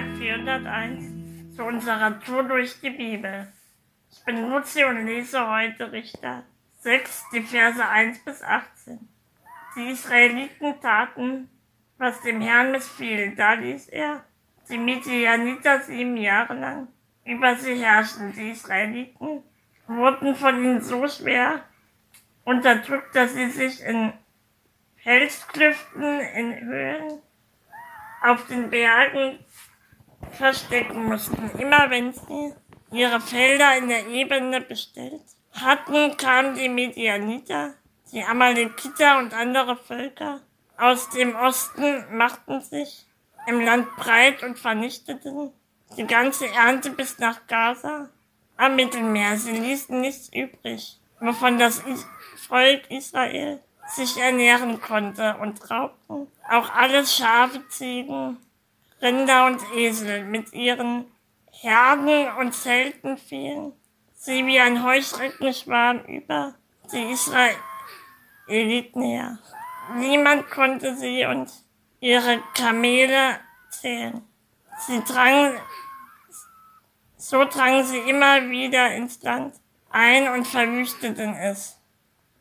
Tag 401 zu unserer Tour durch die Bibel. Ich bin Luzi und lese heute Richter 6, die Verse 1 bis 18. Die Israeliten taten, was dem Herrn missfiel. Da ließ er die Midianiter sieben Jahre lang über sie herrschen. Die Israeliten wurden von ihnen so schwer unterdrückt, dass sie sich in Felsklüften, in Höhlen, auf den Bergen verstecken mussten. Immer wenn sie ihre Felder in der Ebene bestellt hatten, kamen die Medianiter, die Amalekiter und andere Völker aus dem Osten, machten sich im Land breit und vernichteten die ganze Ernte bis nach Gaza am Mittelmeer. Sie ließen nichts übrig, wovon das Volk Israel sich ernähren konnte und raubten auch alle Schafe, Ziegen, Rinder und Esel mit ihren Herden und Zelten fielen sie wie ein Heuschreckenschwarm über die Israeliten her. Niemand konnte sie und ihre Kamele zählen. Sie drangen, so drangen sie immer wieder ins Land ein und verwüsteten es.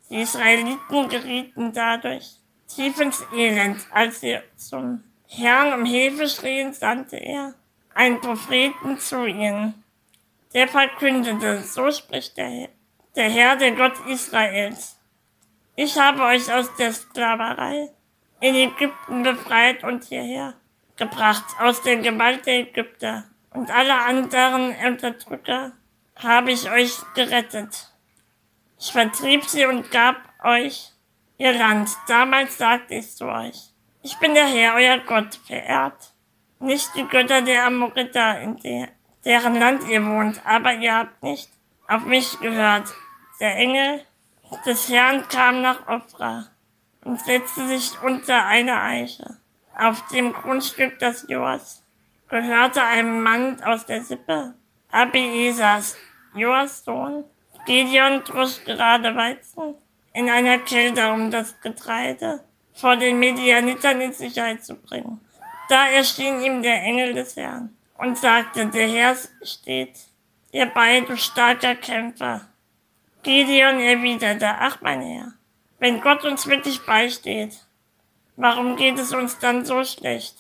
Die Israeliten gerieten dadurch tief ins Elend. Als sie zum Herrn um Hilfe schrien, sandte er einen Propheten zu ihnen. Der verkündete, so spricht der Herr, der Herr, der Gott Israels. Ich habe euch aus der Sklaverei in Ägypten befreit und hierher gebracht, aus der Gewalt der Ägypter. Und alle anderen Unterdrücker habe ich euch gerettet. Ich vertrieb sie und gab euch ihr Land. Damals sagte ich zu euch, ich bin der Herr, euer Gott, verehrt. Nicht die Götter der Amoriter, in der, deren Land ihr wohnt, aber ihr habt nicht auf mich gehört. Der Engel des Herrn kam nach Ophrah und setzte sich unter eine Eiche. Auf dem Grundstück des Joas gehörte einem Mann aus der Sippe Abiesas, Joas Sohn, Gideon drosch gerade Weizen in einer Kälte, um das Getreide vor den Medianitern in Sicherheit zu bringen. Da erschien ihm der Engel des Herrn und sagte, der Herr steht ihr bei, du starker Kämpfer. Gideon erwiderte, ach mein Herr, wenn Gott uns wirklich beisteht, warum geht es uns dann so schlecht?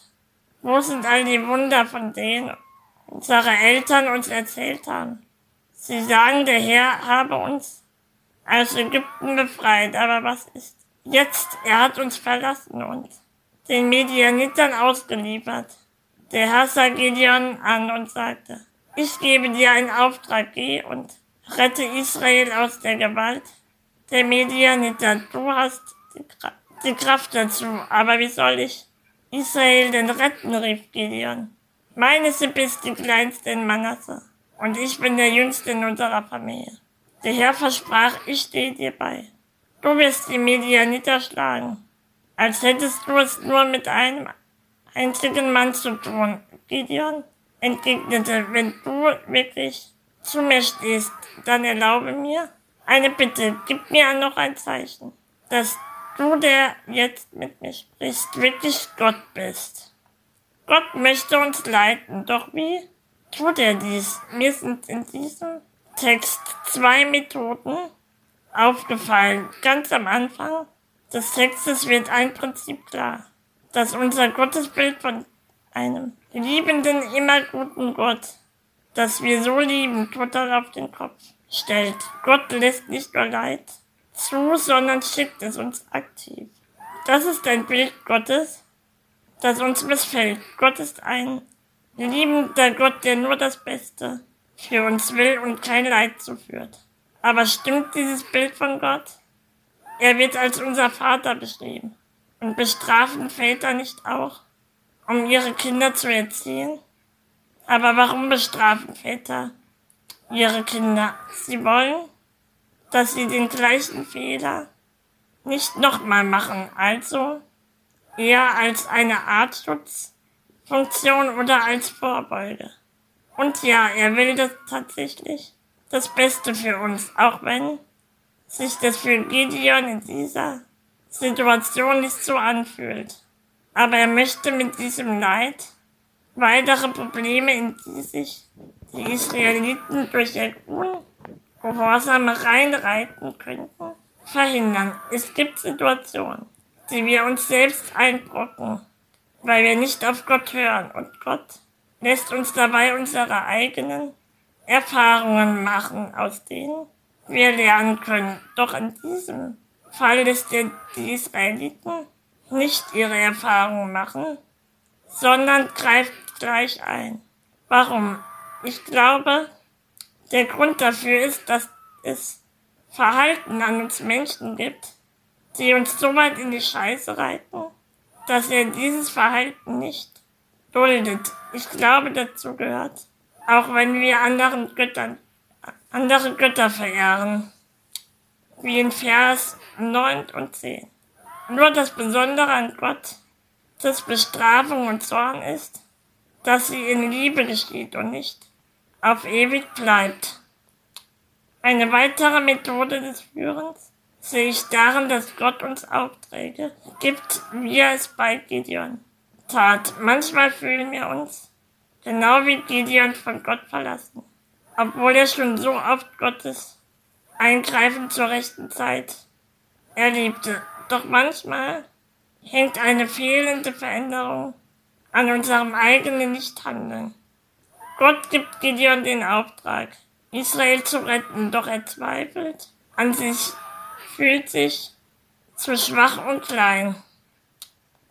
Wo sind all die Wunder, von denen unsere Eltern uns erzählt haben? Sie sagen, der Herr habe uns aus Ägypten befreit, aber was ist jetzt? Er hat uns verlassen und den Medianitern ausgeliefert. Der Herr sah Gideon an und sagte, ich gebe dir einen Auftrag, geh und rette Israel aus der Gewalt der Medianiter. Du hast die, die Kraft dazu, aber wie soll ich Israel denn retten, rief Gideon. Meine Sippe ist die kleinste in Manasse und ich bin der Jüngste in unserer Familie. Der Herr versprach, ich stehe dir bei. Du wirst die Medianiter schlagen, als hättest du es nur mit einem einzigen Mann zu tun. Gideon entgegnete, wenn du wirklich zu mir stehst, dann erlaube mir eine Bitte, gib mir noch ein Zeichen, dass du, der jetzt mit mir sprichst, wirklich Gott bist. Gott möchte uns leiten, doch wie? tut er dies. Mir sind in diesem Text zwei Methoden aufgefallen. Ganz am Anfang des Textes wird ein Prinzip klar, dass unser Gottesbild von einem liebenden, immer guten Gott, das wir so lieben, total auf den Kopf stellt. Gott lässt nicht nur Leid zu, sondern schickt es uns aktiv. Das ist ein Bild Gottes, das uns missfällt. Gott ist ein liebender Gott, der nur das Beste für uns will und kein Leid zuführt. Aber stimmt dieses Bild von Gott? Er wird als unser Vater beschrieben. Und bestrafen Väter nicht auch, um ihre Kinder zu erziehen? Aber warum bestrafen Väter ihre Kinder? Sie wollen, dass sie den gleichen Fehler nicht nochmal machen. Also eher als eine Art Schutz Funktion oder als Vorbeuge. Und ja, er will das tatsächlich das Beste für uns, auch wenn sich das für Gideon in dieser Situation nicht so anfühlt. Aber er möchte mit diesem Leid weitere Probleme, in die sich die Israeliten durch ihr Ungehorsame reinreiten könnten, verhindern. Es gibt Situationen, die wir uns selbst einbrocken, weil wir nicht auf Gott hören und Gott lässt uns dabei unsere eigenen Erfahrungen machen, aus denen wir lernen können. Doch in diesem Fall lässt er die Israeliten nicht ihre Erfahrungen machen, sondern greift gleich ein. Warum? Ich glaube, der Grund dafür ist, dass es Verhalten an uns Menschen gibt, die uns so weit in die Scheiße reiten, dass er dieses Verhalten nicht duldet. Ich glaube, dazu gehört, auch wenn wir anderen Göttern, andere Götter verehren, wie in Vers 9 und 10. Nur das Besondere an Gott, das Bestrafung und Zorn ist, dass sie in Liebe geschieht und nicht auf ewig bleibt. Eine weitere Methode des Führens sehe ich darin, dass Gott uns Aufträge gibt, wie er es bei Gideon tat. Manchmal fühlen wir uns genau wie Gideon von Gott verlassen, obwohl er schon so oft Gottes Eingreifen zur rechten Zeit erlebte. Doch manchmal hängt eine fehlende Veränderung an unserem eigenen Nichthandeln. Gott gibt Gideon den Auftrag, Israel zu retten, doch er zweifelt an sich, fühlt sich zu schwach und klein.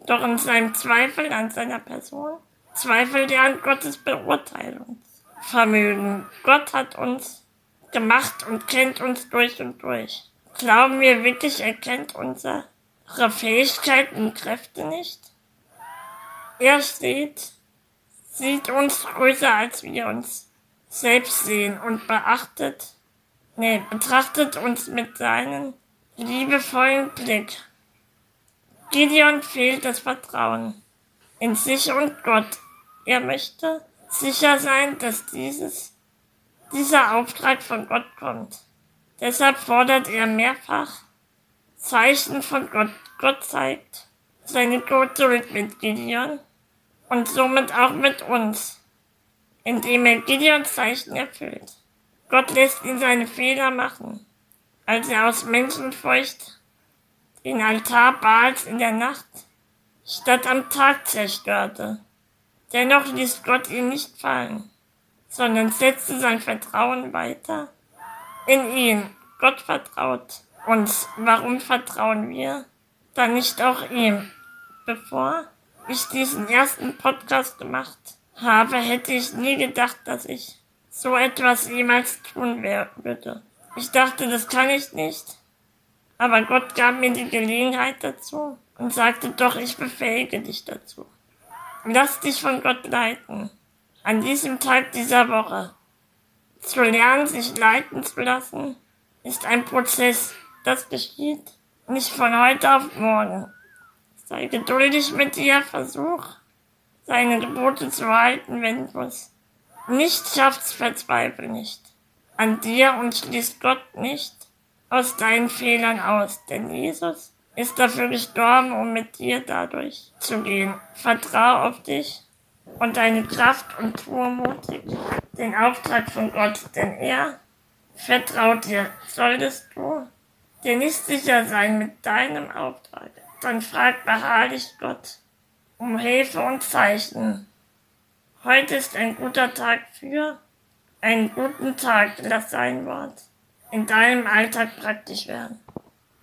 Doch in seinem Zweifel an seiner Person zweifelt er an Gottes Beurteilungsvermögen. Gott hat uns gemacht und kennt uns durch und durch. Glauben wir wirklich, er kennt unsere Fähigkeiten und Kräfte nicht? Er steht, sieht uns größer als wir uns selbst sehen und beachtet, nee, betrachtet uns mit seinem liebevollen Blick. Gideon fehlt das Vertrauen in sich und Gott. Er möchte sicher sein, dass dieses, dieser Auftrag von Gott kommt. Deshalb fordert er mehrfach Zeichen von Gott. Gott zeigt seine Geduld mit Gideon und somit auch mit uns, indem er Gideons Zeichen erfüllt. Gott lässt ihn seine Fehler machen, als er aus Menschenfurcht den Altar Baals in der Nacht statt am Tag zerstörte. Dennoch ließ Gott ihn nicht fallen, sondern setzte sein Vertrauen weiter in ihn. Gott vertraut uns. Warum vertrauen wir dann nicht auch ihm? Bevor ich diesen ersten Podcast gemacht habe, hätte ich nie gedacht, dass ich so etwas jemals tun würde. Ich dachte, das kann ich nicht. Aber Gott gab mir die Gelegenheit dazu und sagte doch, ich befähige dich dazu. Lass dich von Gott leiten. An diesem Tag dieser Woche. Zu lernen, sich leiten zu lassen, ist ein Prozess. Das geschieht nicht von heute auf morgen. Sei geduldig mit dir, versuch, seine Gebote zu halten, wenn du es nicht schaffst, verzweifle nicht an dir und schließt Gott nicht aus deinen Fehlern aus, denn Jesus ist dafür gestorben, um mit dir dadurch zu gehen. Vertrau auf dich und deine Kraft und tue mutig den Auftrag von Gott, denn er vertraut dir. Solltest du dir nicht sicher sein mit deinem Auftrag, dann frag beharrlich Gott um Hilfe und Zeichen. Heute ist ein guter Tag für einen guten Tag. Lass sein Wort in deinem Alltag praktisch werden.